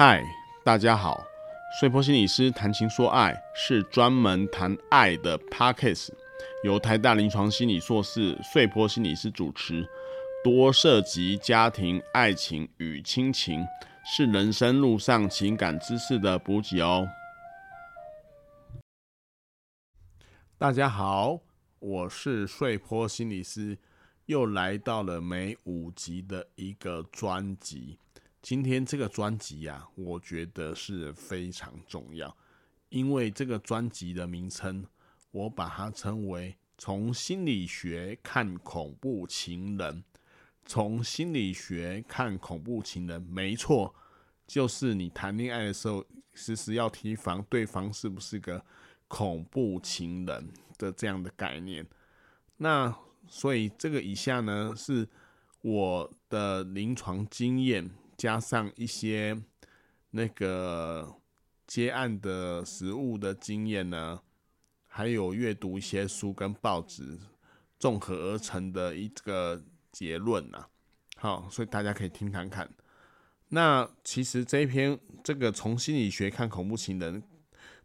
嗨，大家好！睡坡心理师谈情说爱是专门谈爱的 Podcast，由台大临床心理硕士睡坡心理师主持，多涉及家庭、爱情与亲情，是人生路上情感知识的补给哦。大家好，我是睡坡心理师，又来到了每五集的一个专辑。今天这个专辑啊，我觉得是非常重要，因为这个专辑的名称，我把它称为“从心理学看恐怖情人”。从心理学看恐怖情人，没错，就是你谈恋爱的时候，时时要提防对方是不是个恐怖情人的这样的概念。那所以这个以下呢，是我的临床经验。加上一些那个接案的实务的经验呢，还有阅读一些书跟报纸，综合而成的一个结论呐。好，所以大家可以听看看。那其实这一篇这个从心理学看恐怖情人，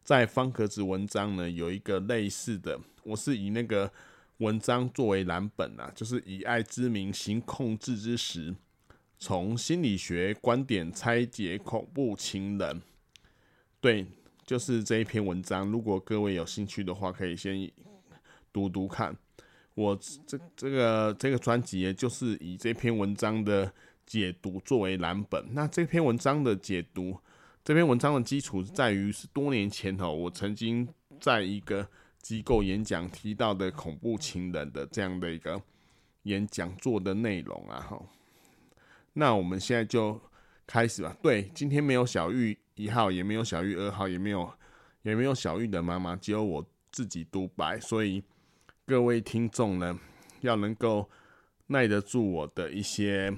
在方格子文章呢有一个类似的，我是以那个文章作为蓝本啊，就是以爱之名行控制之实。从心理学观点拆解恐怖情人，对，就是这一篇文章。如果各位有兴趣的话，可以先读读看。我这这个这个专辑，就是以这篇文章的解读作为蓝本。那这篇文章的解读，这篇文章的基础在于是多年前哦，我曾经在一个机构演讲提到的恐怖情人的这样的一个演讲座的内容啊，哈。那我们现在就开始吧。对，今天没有小玉一号，也没有小玉二号，也没有也没有小玉的妈妈，只有我自己独白。所以各位听众呢，要能够耐得住我的一些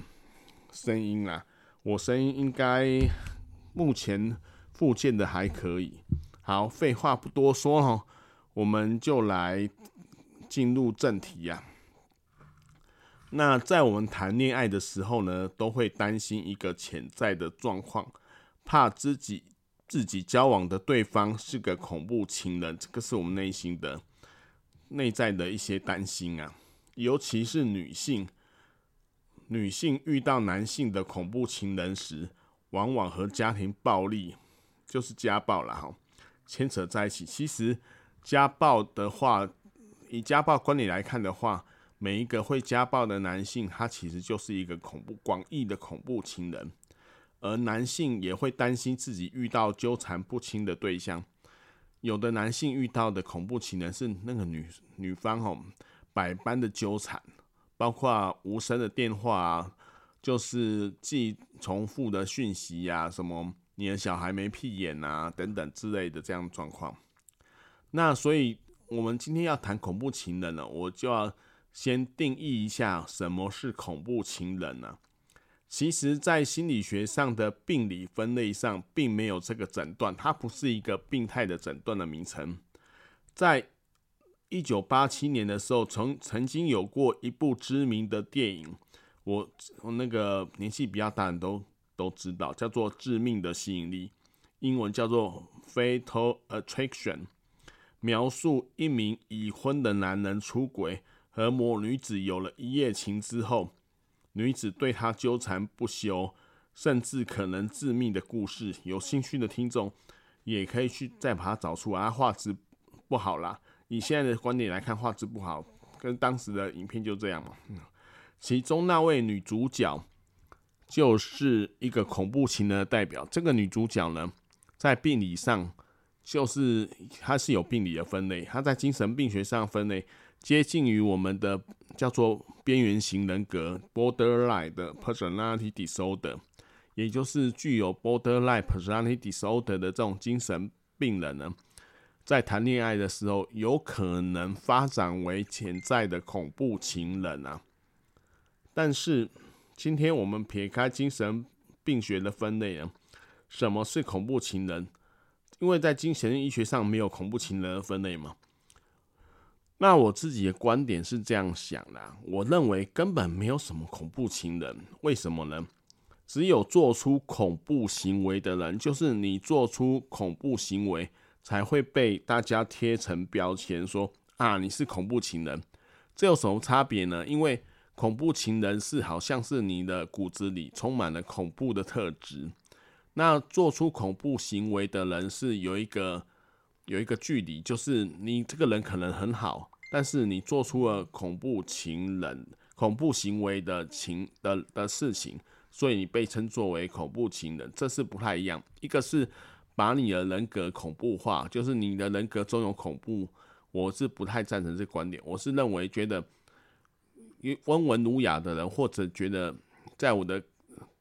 声音啊。我声音应该目前复健的还可以。好，废话不多说哦，我们就来进入正题呀。那在我们谈恋爱的时候呢，都会担心一个潜在的状况，怕自己自己交往的对方是个恐怖情人，这个是我们内心的内在的一些担心啊。尤其是女性，女性遇到男性的恐怖情人时，往往和家庭暴力，就是家暴了哈，牵扯在一起。其实家暴的话，以家暴观点来看的话，每一个会家暴的男性，他其实就是一个恐怖广义的恐怖情人，而男性也会担心自己遇到纠缠不清的对象。有的男性遇到的恐怖情人是那个女女方哦，百般的纠缠，包括无声的电话啊，就是寄重复的讯息呀，什么你的小孩没屁眼啊等等之类的这样的状况。那所以我们今天要谈恐怖情人呢，我就要。先定义一下什么是恐怖情人呢？其实，在心理学上的病理分类上，并没有这个诊断，它不是一个病态的诊断的名称。在一九八七年的时候，曾曾经有过一部知名的电影，我我那个年纪比较大的人都都知道，叫做《致命的吸引力》，英文叫做《Fatal Attraction》，描述一名已婚的男人出轨。和某女子有了一夜情之后，女子对他纠缠不休，甚至可能致命的故事。有兴趣的听众也可以去再把它找出来。啊，画质不好啦，以现在的观点来看，画质不好，跟当时的影片就这样嘛。其中那位女主角就是一个恐怖情人的代表。这个女主角呢，在病理上就是她是有病理的分类，她在精神病学上分类。接近于我们的叫做边缘型人格 （borderline 的 personality disorder），也就是具有 borderline personality disorder 的这种精神病人呢，在谈恋爱的时候有可能发展为潜在的恐怖情人啊。但是今天我们撇开精神病学的分类呢，什么是恐怖情人？因为在精神医学上没有恐怖情人的分类嘛。那我自己的观点是这样想的，我认为根本没有什么恐怖情人，为什么呢？只有做出恐怖行为的人，就是你做出恐怖行为，才会被大家贴成标签，说啊，你是恐怖情人。这有什么差别呢？因为恐怖情人是好像是你的骨子里充满了恐怖的特质，那做出恐怖行为的人是有一个有一个距离，就是你这个人可能很好，但是你做出了恐怖情人、恐怖行为的情的的事情。所以你被称作为恐怖情人，这是不太一样。一个是把你的人格恐怖化，就是你的人格中有恐怖，我是不太赞成这个观点。我是认为，觉得温文儒雅的人，或者觉得在我的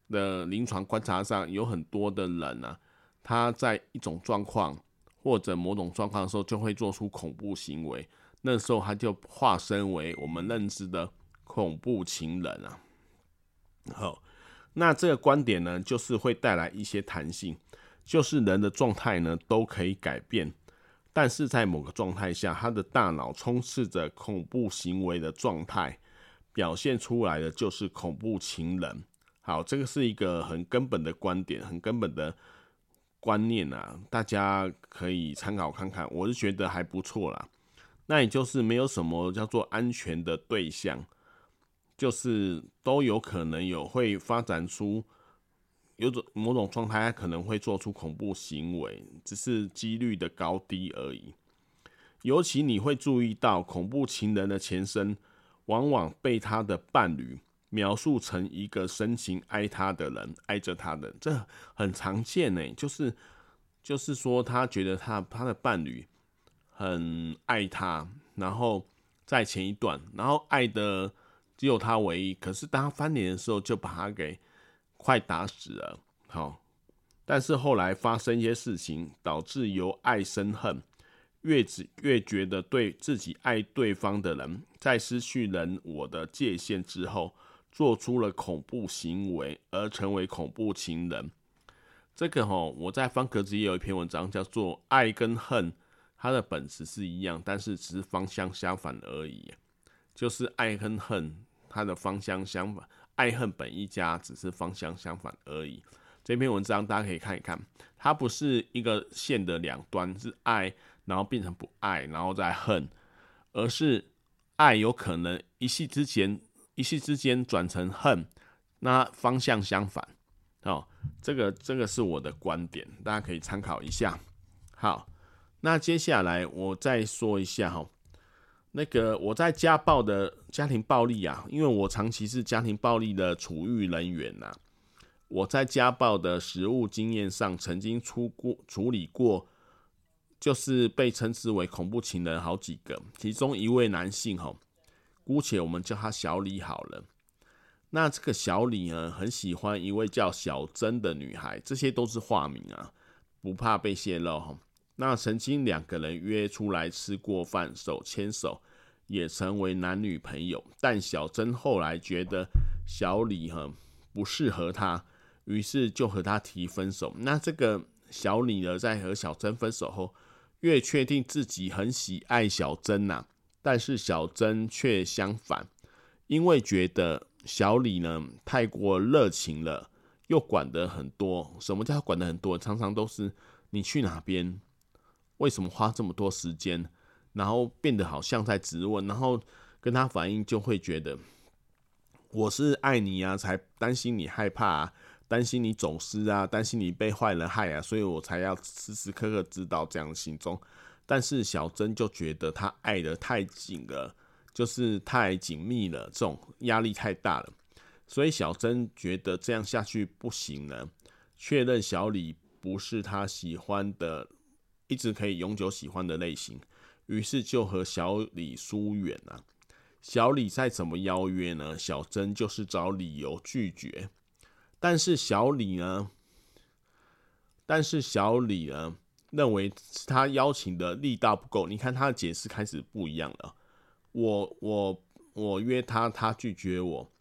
的临床观察上，有很多的人啊，他在一种状况或者某种状况的时候，就会做出恐怖行为，那时候他就化身为我们认知的恐怖情人啊。好。那这个观点呢，就是会带来一些弹性，就是人的状态呢都可以改变，但是在某个状态下，他的大脑充斥着恐怖行为的状态，表现出来的就是恐怖情人。好，这个是一个很根本的观点，很根本的观念啊，大家可以参考看看。我是觉得还不错啦。那也就是没有什么叫做安全的对象。就是都有可能有会发展出有种某种状态，可能会做出恐怖行为，只是几率的高低而已。尤其你会注意到，恐怖情人的前身往往被他的伴侣描述成一个深情爱他的人，爱着他的，这很常见呢。就是就是说，他觉得他他的伴侣很爱他，然后在前一段，然后爱的。只有他唯一，可是当他翻脸的时候，就把他给快打死了。好，但是后来发生一些事情，导致由爱生恨，越只越觉得对自己爱对方的人，在失去人我的界限之后，做出了恐怖行为，而成为恐怖情人。这个齁，我在方格子也有一篇文章，叫做《爱跟恨》，它的本质是一样，但是只是方向相反而已。就是爱跟恨，它的方向相反，爱恨本一家，只是方向相反而已。这篇文章大家可以看一看，它不是一个线的两端，是爱，然后变成不爱，然后再恨，而是爱有可能一夕之间，一夕之间转成恨，那方向相反。哦，这个这个是我的观点，大家可以参考一下。好，那接下来我再说一下哈。那个我在家暴的家庭暴力啊，因为我长期是家庭暴力的处遇人员呐、我在家暴的实务经验上，曾经出过处理过，就是被称之为恐怖情人好几个，其中一位男性吼，姑且我们叫他小李好了。那这个小李呢，很喜欢一位叫小珍的女孩，这些都是化名啊，不怕被泄露哈。那曾经两个人约出来吃过饭，手牵手，也成为男女朋友。但小珍后来觉得小李哈不适合她，于是就和他提分手。那这个小李呢，在和小珍分手后，越确定自己很喜爱小珍呐，但是小珍却相反，因为觉得小李呢太过热情了，又管得很多。什么叫管得很多？常常都是你去哪边。为什么花这么多时间，然后变得好像在质问，然后跟他反应，就会觉得我是爱你啊，才担心你害怕啊，担心你走失啊，担心你被坏人害啊，所以我才要时时刻刻知道这样的行踪。但是小珍就觉得他爱得太紧了，就是太紧密了，这种压力太大了，所以小珍觉得这样下去不行了，确认小李不是他喜欢的。一直可以永久喜欢的类型，于是就和小李疏远了。小李再怎么邀约呢？小珍就是找理由拒绝。但是小李呢？但是小李呢？认为是他邀请的力道不够。你看他的解释开始不一样了。我我我约他，他拒绝我，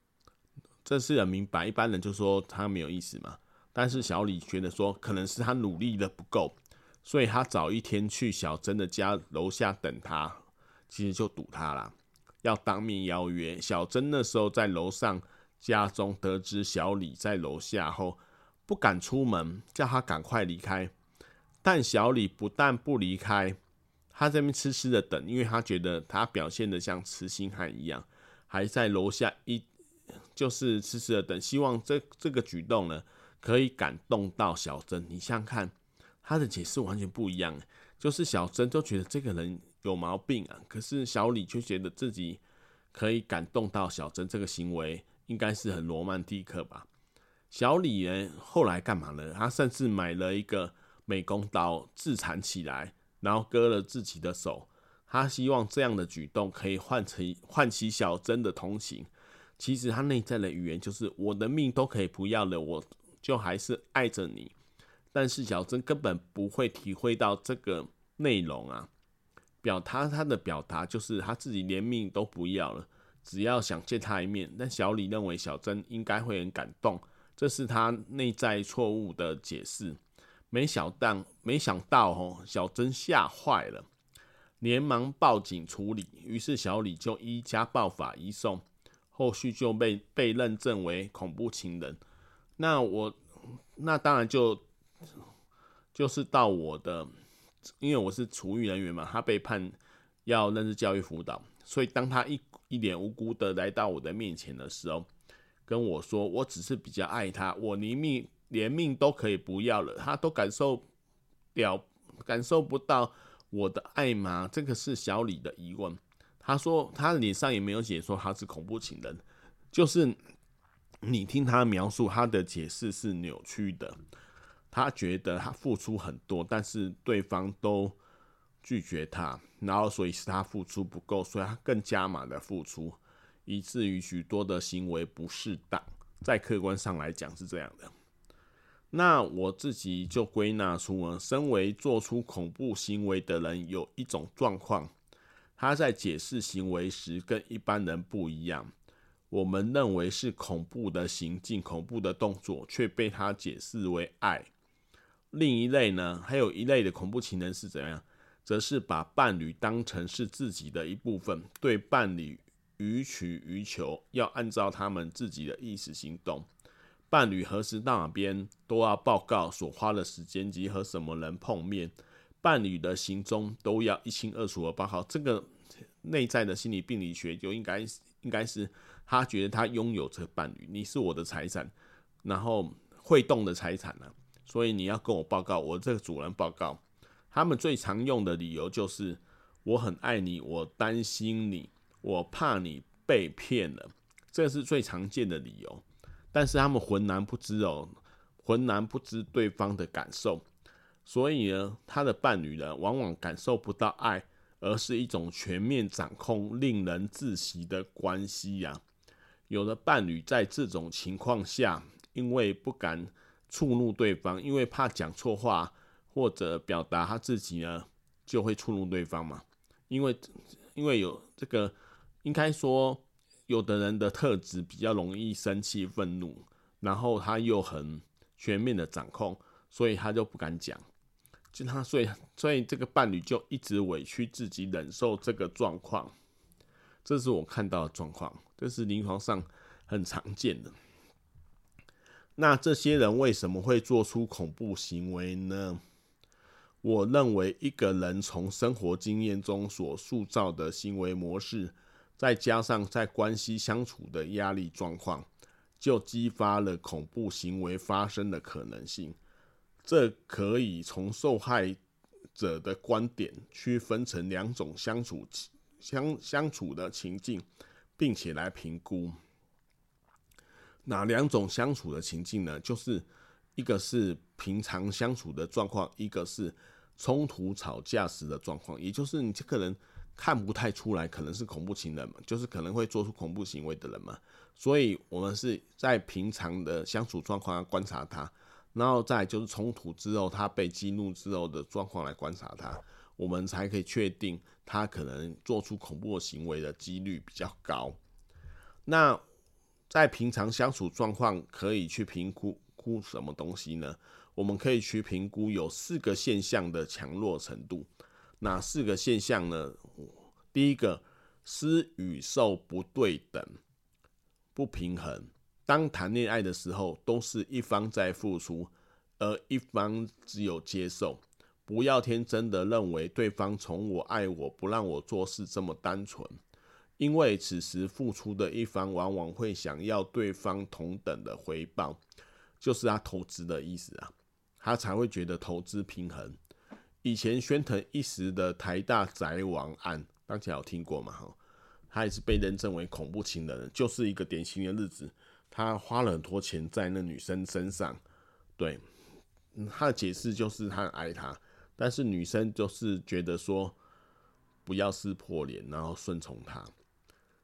这是很明白。一般人就说他没有意思嘛。但是小李觉得说，可能是他努力的不够。所以他早一天去小珍的家楼下等他，其实就堵他啦，要当面邀约。小珍那时候在楼上家中，得知小李在楼下后，不敢出门，叫他赶快离开。但小李不但不离开，他在那边痴痴的等，因为他觉得他表现的像痴心汉一样，还在楼下一就是痴痴的等，希望这这个举动呢可以感动到小珍。你想想看，他的解释完全不一样，就是小珍就觉得这个人有毛病啊，可是小李却觉得自己可以感动到小珍，这个行为应该是很罗曼蒂克吧。小李呢后来干嘛呢？他甚至买了一个美工刀自残起来，然后割了自己的手。他希望这样的举动可以唤起唤起小珍的同情。其实他内在的语言就是：我的命都可以不要了，我就还是爱着你。但是小珍根本不会体会到这个内容啊。表他他的表达就是他自己连命都不要了，只要想见他一面。但小李认为小珍应该会很感动，这是他内在错误的解释。没想到，没想到哦，小珍吓坏了，连忙报警处理。于是小李就依家暴法移送，后续就被被认证为恐怖情人。那我那当然就就是到我的。因为我是处遇人员嘛，他被判要认知教育辅导，所以当他一一脸无辜的来到我的面前的时候，跟我说：“我只是比较爱他，我宁愿连命都可以不要了，他都感受了感受不到我的爱吗？”这个是小李的疑问。他说他脸上也没有写说他是恐怖情人，就是你听他描述，他的解释是扭曲的。他觉得他付出很多，但是对方都拒绝他，然后所以是他付出不够，所以他更加码的付出，以至于许多的行为不适当。在客观上来讲是这样的。那我自己就归纳出了，身为做出恐怖行为的人，有一种状况，他在解释行为时跟一般人不一样。我们认为是恐怖的行径、恐怖的动作，却被他解释为爱。另一类呢，还有一类的恐怖情人是怎样？则是把伴侣当成是自己的一部分，对伴侣予取予求，要按照他们自己的意思行动。伴侣何时到哪边都要报告所花的时间及和什么人碰面，伴侣的行踪都要一清二楚的报告。这个内在的心理病理学就应该应该是他觉得他拥有这个伴侣，你是我的财产，然后会动的财产呢、所以你要跟我报告，我这个主人报告，他们最常用的理由就是我很爱你，我担心你，我怕你被骗了，这是最常见的理由。但是他们浑然不知哦，浑然不知对方的感受，所以呢，他的伴侣呢，往往感受不到爱，而是一种全面掌控、令人窒息的关系呀。有的伴侣在这种情况下，因为不敢。触怒对方，因为怕讲错话或者表达他自己呢，就会触怒对方嘛。因为因为有这个，应该说，有的人的特质比较容易生气、愤怒，然后他又很全面的掌控，所以他就不敢讲。就他，所以所以这个伴侣就一直委屈自己，忍受这个状况。这是我看到的状况，这是临床上很常见的。那这些人为什么会做出恐怖行为呢？我认为一个人从生活经验中所塑造的行为模式，再加上在关系相处的压力状况，就激发了恐怖行为发生的可能性。这可以从受害者的观点区分成两种相处相相处的情境，并且来评估。哪两种相处的情境呢？就是一个是平常相处的状况，一个是冲突吵架时的状况。也就是你这个人看不太出来，可能是恐怖情人嘛，就是可能会做出恐怖行为的人嘛。所以我们是在平常的相处状况下观察他，然后再就是冲突之后，他被激怒之后的状况来观察他，我们才可以确定他可能做出恐怖行为的几率比较高。那。在平常相处状况，可以去评估估什么东西呢？我们可以去评估有四个现象的强弱程度。哪四个现象呢？第一个，施与受不对等、不平衡、当谈恋爱的时候，都是一方在付出，而一方只有接受。不要天真的认为对方宠我、爱我，不让我做事这么单纯，因为此时付出的一方往往会想要对方同等的回报，就是他投资的意思啊，他才会觉得投资平衡。以前宣腾一时的台大宅王案，大家有听过吗？哈，他也是被认证为恐怖情人，就是一个典型的例子。他花了很多钱在那女生身上，对，他的解释就是他很爱她。但是女生就是觉得说不要撕破脸，然后顺从他。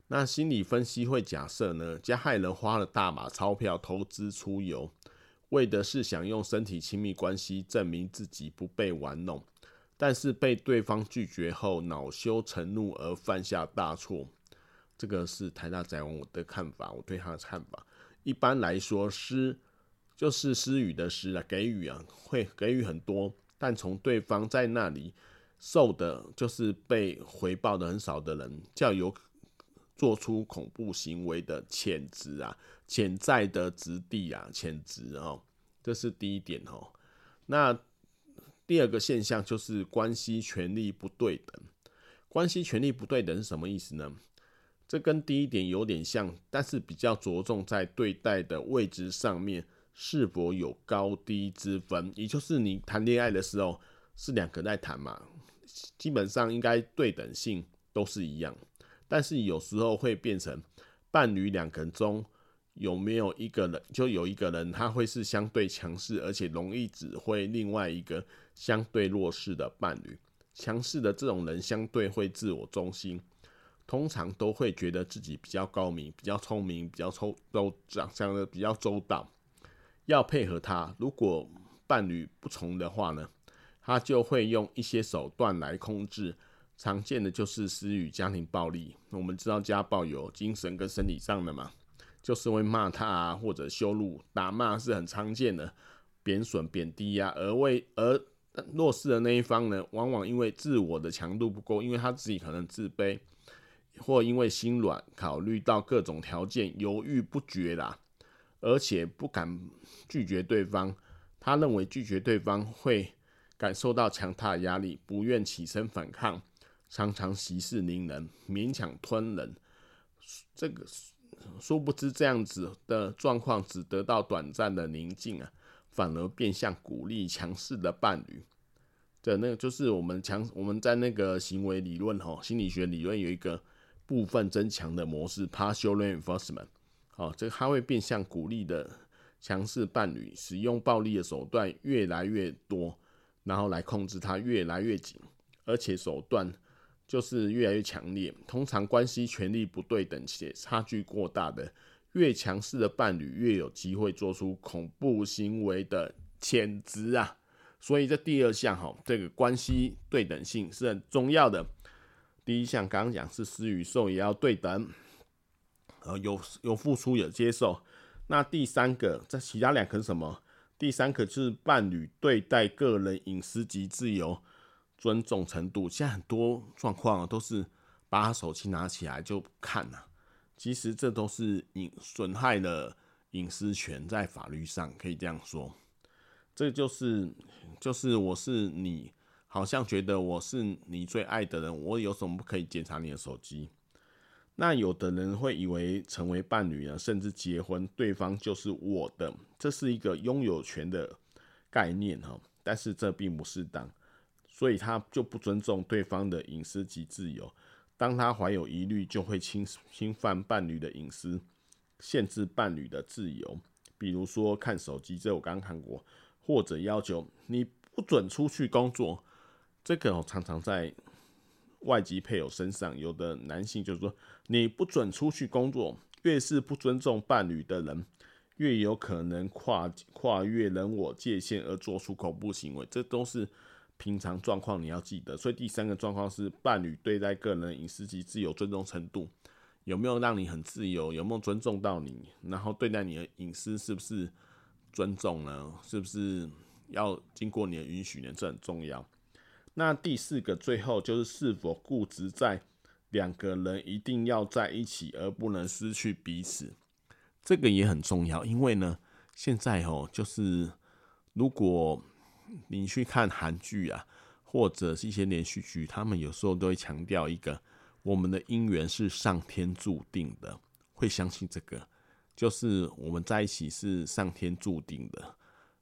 那心理分析会假设呢，加害人花了大把钞票投资出游，为的是想用身体亲密关系证明自己不被玩弄，但是被对方拒绝后恼羞成怒而犯下大错。这个是台大宅王我的看法，我对他的看法。一般来说，施就是施予的施啊，给予啊，会给予很多。但从对方在那里受的，就是被回报的很少的人，较有做出恐怖行为的潜质啊，潜在的质地啊，潜质哦，这是第一点哦。那第二个现象就是关系权力不对等。关系权力不对等是什么意思呢？这跟第一点有点像，但是比较着重在对待的位置上面。是否有高低之分？也就是你谈恋爱的时候是两个在谈嘛，基本上应该对等性都是一样。但是有时候会变成伴侣两个人中有没有一个人，就有一个人他会是相对强势，而且容易指挥另外一个相对弱势的伴侣。强势的这种人相对会自我中心，通常都会觉得自己比较高明、比较聪明、比较周都想的比较周到。要配合他，如果伴侣不从的话呢，他就会用一些手段来控制。常见的就是施予家庭暴力。我们知道家暴有精神跟生理上的嘛，就是会骂他啊，或者羞辱、打骂是很常见的，贬损、贬低呀、啊。而为而弱势的那一方呢，往往因为自我的强度不够，因为他自己可能自卑，或因为心软，考虑到各种条件，犹豫不决啦。而且不敢拒绝对方，他认为拒绝对方会感受到强大的压力，不愿起身反抗，常常息事宁人，勉强吞忍。这个殊不知这样子的状况只得到短暂的宁静啊，反而变相鼓励强势的伴侣。的那个就是我们强我们在那个行为理论吼，心理学理论有一个部分增强的模式，partial reinforcement。哦，这个他会变相鼓励的强势伴侣使用暴力的手段越来越多，然后来控制他越来越紧，而且手段就是越来越强烈。通常关系权力不对等且差距过大的，越强势的伴侣越有机会做出恐怖行为的潜质啊。所以这第二项哈，这个关系对等性是很重要的。第一项刚刚讲是施与受也要对等。呃，有有付出有接受，那第三个，这其他两个是什么？第三个是伴侣对待个人隐私及自由尊重程度。现在很多状况都是把手机拿起来就看了，其实这都是隐损害了隐私权，在法律上可以这样说。这就是就是我是你，好像觉得我是你最爱的人，我有什么不可以检查你的手机？那有的人会以为成为伴侣呢，甚至结婚，对方就是我的，这是一个拥有权的概念哈。但是这并不适当，所以他就不尊重对方的隐私及自由。当他怀有疑虑，就会侵侵犯伴侣的隐私，限制伴侣的自由。比如说看手机，这我刚刚看过，或者要求你不准出去工作，这个常常在。外籍配偶身上，有的男性就是说，你不准出去工作，越是不尊重伴侣的人，越有可能跨跨越人我界限而做出恐怖行为。这都是平常状况，你要记得。所以第三个状况是伴侣对待个人隐私及自由尊重程度，有没有让你很自由，有没有尊重到你，然后对待你的隐私是不是尊重呢？是不是要经过你的允许呢？这很重要。那第四个，最后就是是否固执在两个人一定要在一起，而不能失去彼此。这个也很重要，因为呢，现在哦，就是如果你去看韩剧啊，或者是一些连续剧，他们有时候都会强调一个，我们的姻缘是上天注定的，会相信这个，就是我们在一起是上天注定的。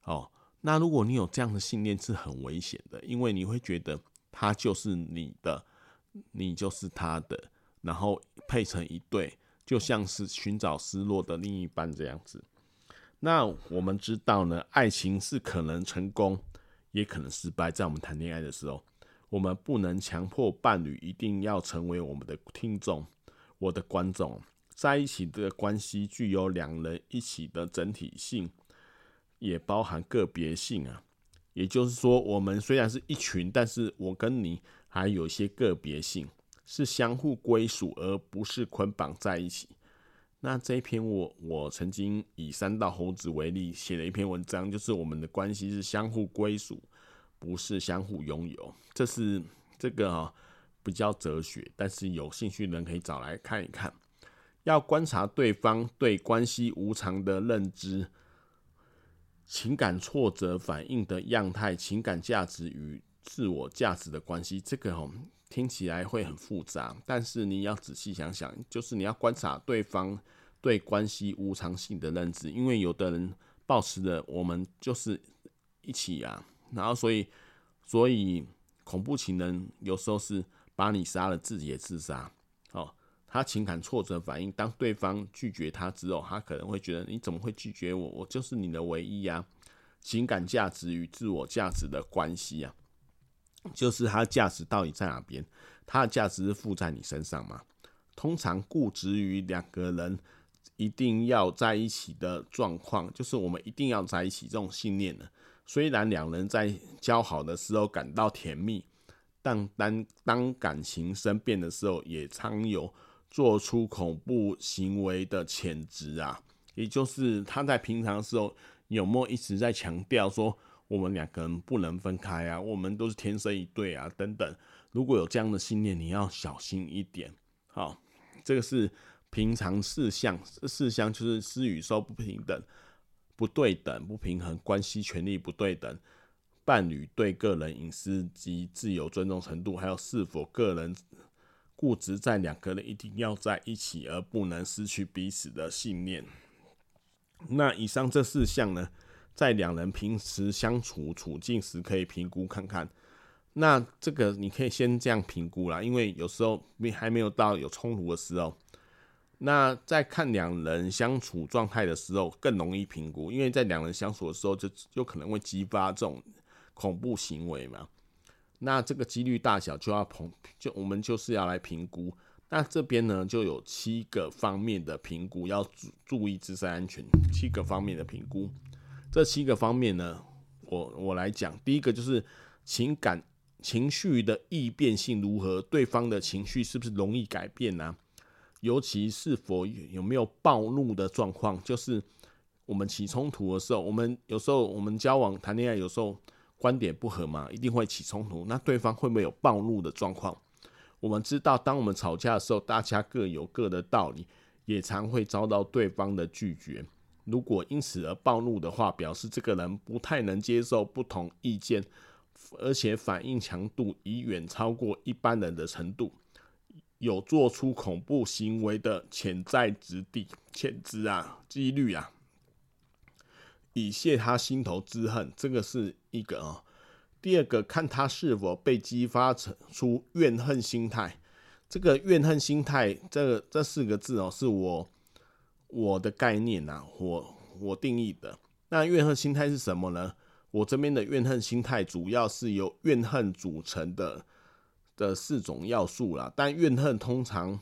哦，那如果你有这样的信念，是很危险的，因为你会觉得他就是你的，你就是他的，然后配成一对。就像是寻找失落的另一半这样子。那我们知道呢，爱情是可能成功，也可能失败。在我们谈恋爱的时候，我们不能强迫伴侣一定要成为我们的听众、我的观众。在一起的关系具有两人一起的整体性，也包含个别性啊。也就是说，我们虽然是一群，但是我跟你还有一些个别性。是相互归属，而不是捆绑在一起。那这一篇我我曾经以三道猴子为例写了一篇文章，就是我们的关系是相互归属，不是相互拥有。这是这个啊比较哲学，但是有兴趣的人可以找来看一看。要观察对方对关系无常的认知、情感挫折反应的样态、情感价值与自我价值的关系，这个哦。听起来会很复杂，但是你要仔细想想，就是你要观察对方对关系无常性的认知，因为有的人抱持的我们就是一起啊，然后所以所以恐怖情人有时候是把你杀了，自己也自杀。哦，他情感挫折反应，当对方拒绝他之后，他可能会觉得你怎么会拒绝我？我就是你的唯一呀。情感价值与自我价值的关系啊。就是它价值到底在哪边？它的价值是附在你身上吗？通常固执于两个人一定要在一起的状况，就是我们一定要在一起这种信念呢。虽然两人在交好的时候感到甜蜜，但当当感情生变的时候，也常有做出恐怖行为的潜质啊。也就是他在平常时候有没有一直在强调说？我们两个人不能分开啊，我们都是天生一对啊，等等。如果有这样的信念，你要小心一点。好，这个是平常事项，事项就是施与受不平等、不对等、不平衡，关系权利不对等，伴侣对个人隐私及自由尊重程度，还有是否个人固执在两个人一定要在一起而不能失去彼此的信念。那以上这四项呢？在两人平时相处处境时，可以评估看看。那这个你可以先这样评估啦，因为有时候你还没有到有冲突的时候。那在看两人相处状态的时候，更容易评估，因为在两人相处的时候，就有可能会激发这种恐怖行为嘛。那这个几率大小就要评，就我们就是要来评估。那这边呢，就有七个方面的评估，要注注意自身安全，七个方面的评估。这七个方面呢，我我来讲。第一个就是情感情绪的易变性如何，对方的情绪是不是容易改变呢？尤其是否有没有暴怒的状况？就是我们起冲突的时候，我们有时候我们交往谈恋爱，有时候观点不合嘛，一定会起冲突。那对方会不会有暴怒的状况？我们知道，当我们吵架的时候，大家各有各的道理，也常会遭到对方的拒绝。如果因此而暴怒的话，表示这个人不太能接受不同意见，而且反应强度已远超过一般人的程度，有做出恐怖行为的潜在之地、潜质啊、几率啊，以泄他心头之恨，这个是一个啊。第二个，看他是否被激发成出怨恨心态。这个怨恨心态，这个这四个字哦，是我。我的概念呐、我我定义的那怨恨心态是什么呢？我这边的怨恨心态主要是由怨恨组成的的四种要素啦。但怨恨通常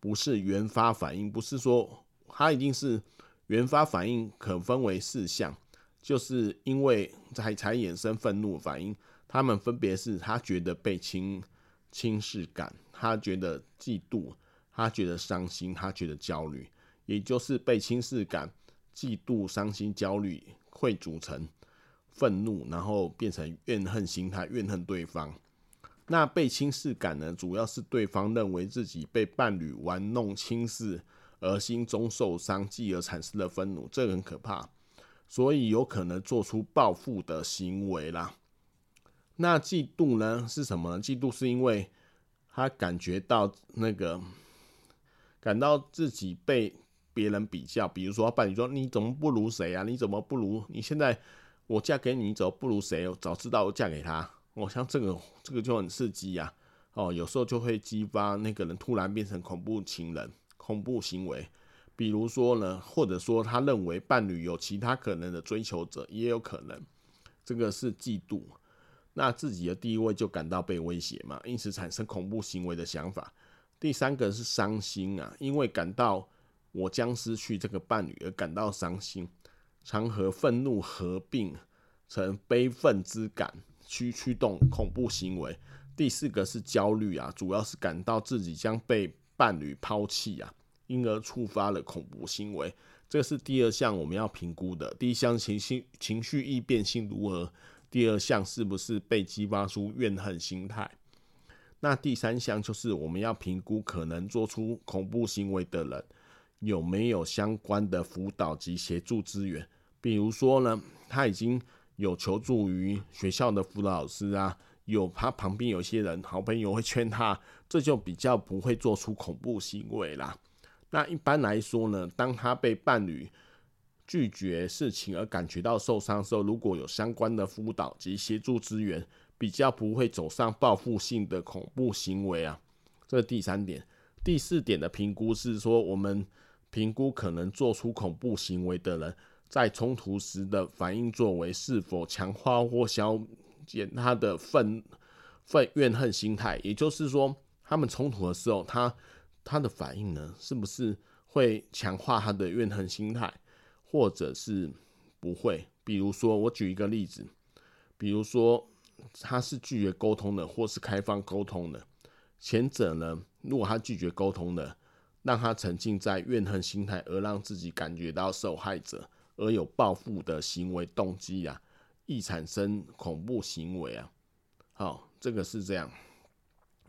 不是原发反应，不是说它一定是原发反应，可分为四项，就是因为才才衍生愤怒反应。他们分别是他觉得被轻轻视感，他觉得嫉妒，他觉得伤心，他觉得焦虑。也就是被轻视感、嫉妒、伤心、焦虑会组成愤怒，然后变成怨恨心态，怨恨对方。那被轻视感呢，主要是对方认为自己被伴侣玩弄、轻视，而心中受伤，继而产生了愤怒，这个很可怕，所以有可能做出报复的行为啦。那嫉妒呢？是什么？嫉妒是因为他感觉到那个，感到自己被别人比较，比如说伴侣说：“你怎么不如谁啊？你怎么不如？你现在我嫁给你，怎么不如谁？我早知道我嫁给他。”我像这个，这个就很刺激呀。哦，有时候就会激发那个人突然变成恐怖情人、恐怖行为。比如说呢，或者说他认为伴侣有其他可能的追求者，也有可能，这个是嫉妒。那自己的地位就感到被威胁嘛，因此产生恐怖行为的想法。第三个是伤心啊，因为感到我将失去这个伴侣而感到伤心，常和愤怒合并成悲愤之感，去驱动恐怖行为。第四个是焦虑啊，主要是感到自己将被伴侣抛弃啊，因而触发了恐怖行为。这是第二项我们要评估的。第一项情绪情绪易变性如何？第二项是不是被激发出怨恨心态？那第三项就是我们要评估可能做出恐怖行为的人有没有相关的辅导及协助资源。比如说呢，他已经有求助于学校的辅导老师啊，有他旁边有些人好朋友会劝他，这就比较不会做出恐怖行为啦。那一般来说呢，当他被伴侣拒绝事情而感觉到受伤的时候，如果有相关的辅导及协助资源，比较不会走上报复性的恐怖行为啊。这是第三点。第四点的评估是说，我们评估可能做出恐怖行为的人，在冲突时的反应作为是否强化或消减他的愤愤怨恨心态。也就是说，他们冲突的时候，他他的反应呢，是不是会强化他的怨恨心态？或者是不会，比如说我举一个例子，比如说他是拒绝沟通的，或是开放沟通的。前者呢，如果他拒绝沟通的，让他沉浸在怨恨心态，而让自己感觉到受害者，而有报复的行为动机啊，易产生恐怖行为啊。好，这个是这样。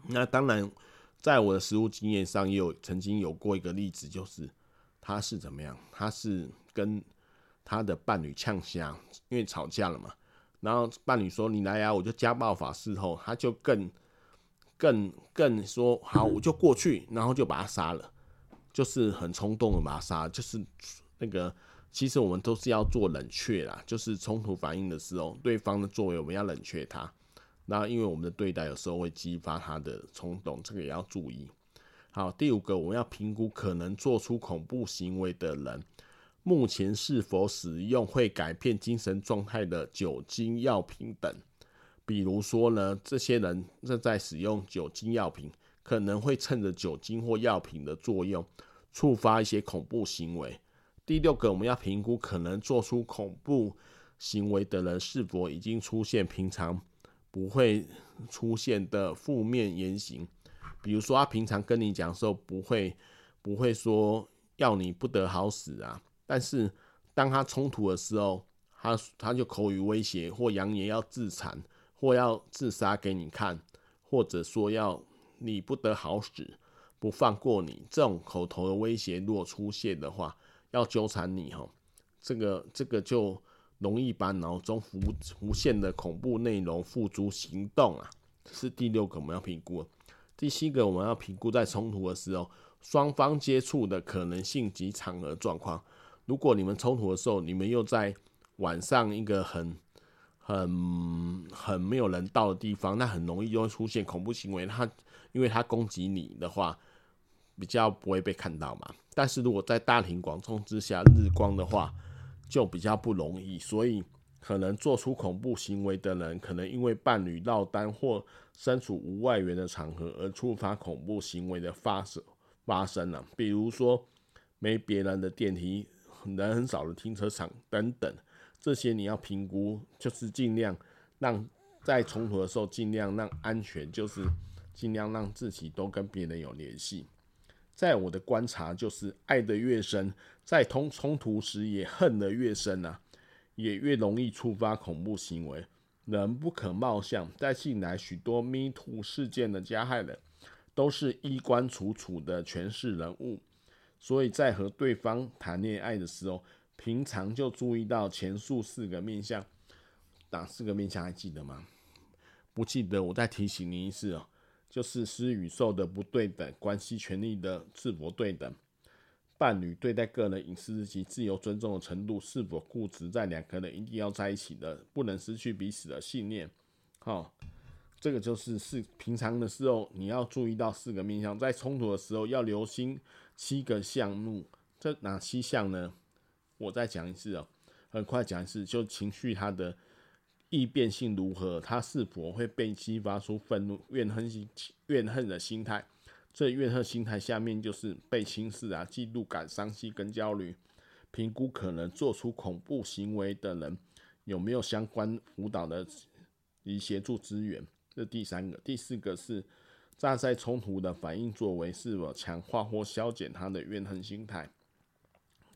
那当然，在我的实务经验上，也有曾经有过一个例子，就是他是怎么样，他是。跟他的伴侣呛声，因为吵架了嘛。然后伴侣说：“你来呀，我就家暴法。”事后他就更、更、更说：“好，我就过去。”然后就把他杀了，就是很冲动的玛莎。就是那个，其实我们都是要做冷却啦，就是冲突反应的时候，对方的作为我们要冷却他。那因为我们的对待有时候会激发他的冲动，这个也要注意。好，第五个，我们要评估可能做出恐怖行为的人。目前是否使用会改变精神状态的酒精药品等？比如说呢，这些人正在使用酒精药品，可能会趁着酒精或药品的作用，触发一些恐怖行为。第六个，我们要评估可能做出恐怖行为的人是否已经出现平常不会出现的负面言行，比如说他平常跟你讲的时候，不会不会说要你不得好死啊。但是，当他冲突的时候，他他就口语威胁或扬言要自残或要自杀给你看，或者说要你不得好死，不放过你。这种口头的威胁如果出现的话，要纠缠你哈，这个这个就容易把脑中浮浮现的恐怖内容付诸行动啊。是第六个我们要评估。第七个我们要评估在冲突的时候，双方接触的可能性及场合状况。如果你们冲突的时候，你们又在晚上一个很、很、很没有人到的地方，那很容易就会出现恐怖行为。他因为他攻击你的话，比较不会被看到嘛。但是如果在大庭广众之下日光的话，就比较不容易。所以可能做出恐怖行为的人，可能因为伴侣落单或身处无外援的场合而触发恐怖行为的发生发生了。比如说没别人的电梯。人很少的停车场等等，这些你要评估，就是尽量让在冲突的时候尽量让安全，就是尽量让自己都跟别人有联系。在我的观察，就是爱得越深，在通冲突时也恨得越深啊，也越容易触发恐怖行为。人不可貌相，在近来许多 Me Too 事件的加害人，都是衣冠楚楚的权势人物。所以在和对方谈恋爱的时候，平常就注意到前述四个面相。哪四个面相还记得吗？不记得，我再提醒你一次哦，就是施与受的不对等，关系权利的是否对等，伴侣对待个人隐私及自由尊重的程度是否固执在两个人一定要在一起的，不能失去彼此的信念。好，这个就是四平常的时候你要注意到四个面向，在冲突的时候要留心七个项目。这哪七项呢？我再讲一次哦，很快讲一次，就情绪它的。易变性如何？他是否会被激发出愤怒、怨恨心、怨恨的心态？这怨恨心态下面就是被轻视啊、嫉妒感、伤心跟焦虑。评估可能做出恐怖行为的人有没有相关辅导的与协助资源？这第三个，第四个是站在冲突的反应作为是否强化或消减他的怨恨心态？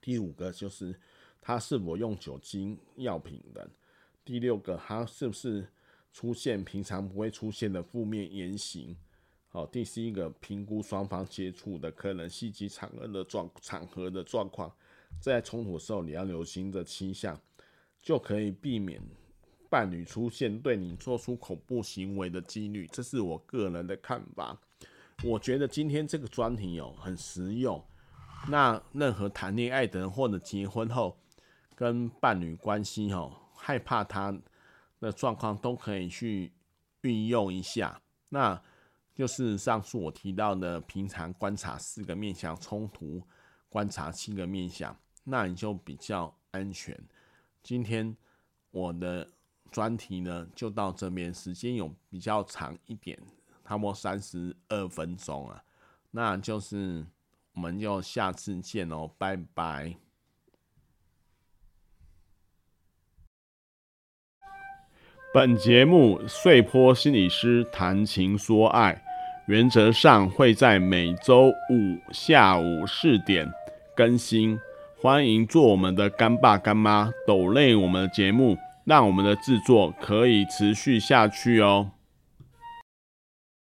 第五个就是他是否用酒精、药品等。第六个，他是不是出现平常不会出现的负面言行？好，第七个，评估双方接触的可能性及场合的状场合的状况，在冲突的时候你要留心这七项，就可以避免伴侣出现对你做出恐怖行为的几率。这是我个人的看法。我觉得今天这个专题哦很实用，那任何谈恋爱的人或者结婚后跟伴侣关系哦。害怕他的状况都可以去运用一下，那就是上述我提到的，平常观察四个面相，冲突观察七个面相，那你就比较安全。今天我的专题呢就到这边，时间有比较长一点，差不多三十二分钟啊，那就是我们就下次见哦，拜拜。本节目碎波心理师谈情说爱，原则上会在每周五下午四点更新。欢迎做我们的干爸干妈，抖累我们的节目，让我们的制作可以持续下去哦。